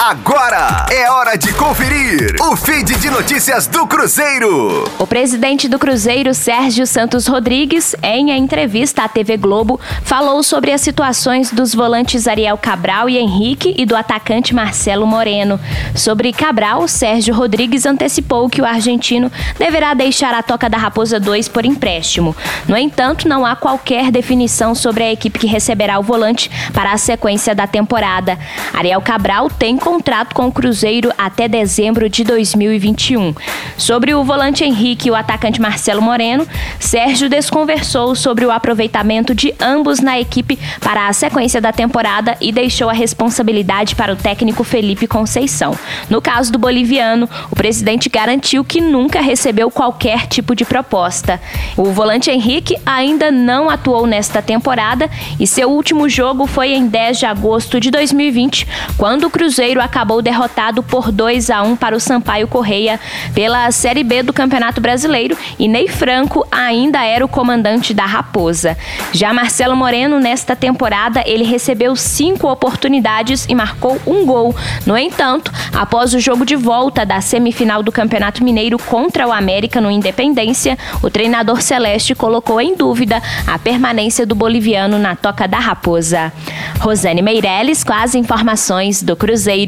Agora é hora de conferir o feed de notícias do Cruzeiro. O presidente do Cruzeiro, Sérgio Santos Rodrigues, em entrevista à TV Globo, falou sobre as situações dos volantes Ariel Cabral e Henrique e do atacante Marcelo Moreno. Sobre Cabral, Sérgio Rodrigues antecipou que o argentino deverá deixar a Toca da Raposa 2 por empréstimo. No entanto, não há qualquer definição sobre a equipe que receberá o volante para a sequência da temporada. Ariel Cabral tem contrato com o Cruzeiro até dezembro de 2021. Sobre o volante Henrique e o atacante Marcelo Moreno, Sérgio desconversou sobre o aproveitamento de ambos na equipe para a sequência da temporada e deixou a responsabilidade para o técnico Felipe Conceição. No caso do boliviano, o presidente garantiu que nunca recebeu qualquer tipo de proposta. O volante Henrique ainda não atuou nesta temporada e seu último jogo foi em 10 de agosto de 2020, quando o Cruzeiro Acabou derrotado por 2 a 1 para o Sampaio Correia pela Série B do Campeonato Brasileiro e Ney Franco ainda era o comandante da Raposa. Já Marcelo Moreno, nesta temporada, ele recebeu cinco oportunidades e marcou um gol. No entanto, após o jogo de volta da semifinal do Campeonato Mineiro contra o América no Independência, o treinador Celeste colocou em dúvida a permanência do boliviano na Toca da Raposa. Rosane Meirelles com as informações do Cruzeiro